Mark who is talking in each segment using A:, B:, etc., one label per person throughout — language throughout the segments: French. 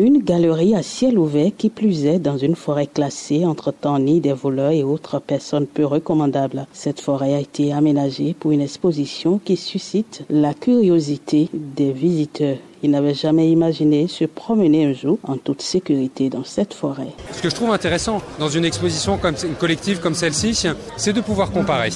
A: Une galerie à ciel ouvert qui plus est dans une forêt classée entre nid des voleurs et autres personnes peu recommandables. Cette forêt a été aménagée pour une exposition qui suscite la curiosité des visiteurs. Ils n'avaient jamais imaginé se promener un jour en toute sécurité dans cette forêt.
B: Ce que je trouve intéressant dans une exposition collective comme celle-ci, c'est de pouvoir comparer.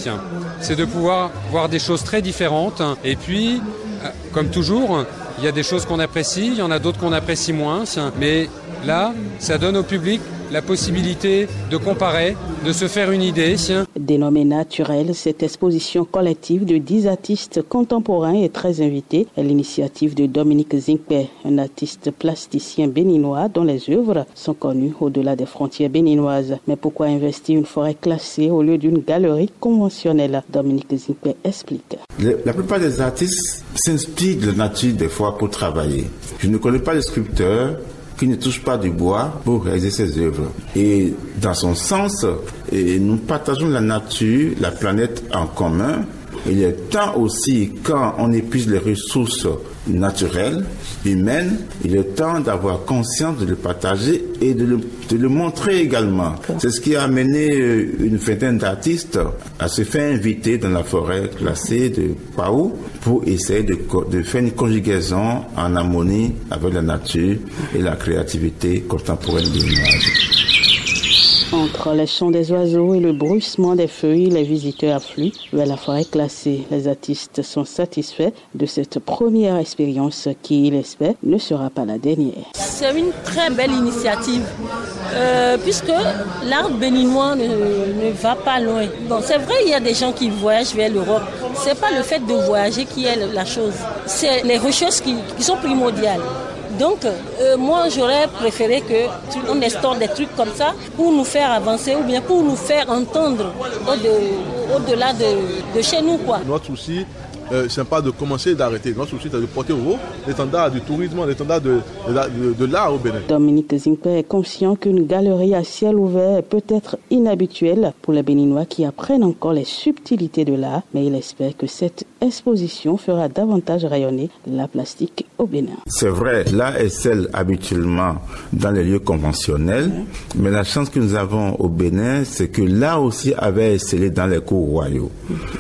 B: C'est de pouvoir voir des choses très différentes. Et puis, euh, comme toujours, il y a des choses qu'on apprécie, il y en a d'autres qu'on apprécie moins. Mais là, ça donne au public la possibilité de comparer, de se faire une idée.
A: Dénommée naturelle, cette exposition collective de 10 artistes contemporains est très invitée à l'initiative de Dominique Zinkpe, un artiste plasticien béninois dont les œuvres sont connues au-delà des frontières béninoises. Mais pourquoi investir une forêt classée au lieu d'une galerie conventionnelle? Dominique Zinkpe explique.
C: La plupart des artistes s'inspirent de la nature des fois pour travailler. Je ne connais pas les sculpteurs, qui ne touche pas du bois pour réaliser ses œuvres. Et dans son sens, nous partageons la nature, la planète en commun. Il est temps aussi, quand on épuise les ressources naturelles, humaines, il est temps d'avoir conscience de le partager et de le, montrer également. C'est ce qui a amené euh, une vingtaine d'artistes à se faire inviter dans la forêt classée de Pau pour essayer de, de faire une conjugaison en harmonie avec la nature et la créativité contemporaine de l'image.
A: Entre les chants des oiseaux et le bruissement des feuilles, les visiteurs affluent vers la forêt classée. Les artistes sont satisfaits de cette première expérience qui, ils espèrent, ne sera pas la dernière.
D: C'est une très belle initiative euh, puisque l'art béninois ne, va pas loin. C'est vrai, il y a des gens qui voyagent vers l'Europe. C'est pas le fait de voyager qui est la chose. C'est les recherches qui sont primordiales. Donc, euh, moi, j'aurais préféré qu'on instaure des trucs comme ça pour nous faire avancer ou bien pour nous faire entendre au-delà de, chez nous. Quoi.
E: Notre souci, euh, c'est pas de commencer et d'arrêter. Notre souci, c'est de porter au haut l'étendard du tourisme, l'étendard de, de, l'art au Bénin.
A: Dominique Zinke est conscient qu'une galerie à ciel ouvert peut être inhabituelle pour les Béninois qui apprennent encore les subtilités de l'art, mais il espère que cette exposition fera davantage rayonner la plastique au Bénin.
C: C'est vrai, là est celle habituellement dans les lieux conventionnels, mais la chance que nous avons au Bénin, c'est que là aussi avait scellé dans les cours royaux.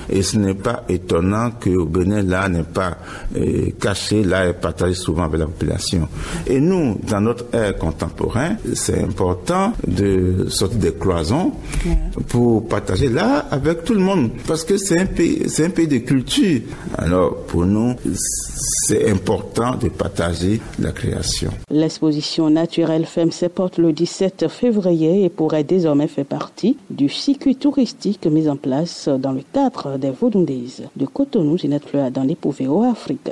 C: Et ce n'est pas étonnant que au Bénin, là n'est pas euh, caché, là est partagé souvent avec la population. Et nous, dans notre ère contemporain, c'est important de sortir des cloisons pour partager là avec tout le monde, parce que c'est un pays, c'est un pays de culture. Alors pour nous, c'est important de partager la création.
A: L'exposition naturelle ferme ses portes le 17 février et pourrait désormais faire partie du circuit touristique mis en place dans le cadre des Vaudoudises de Cotonou, Ginette Fleur dans les Afrique.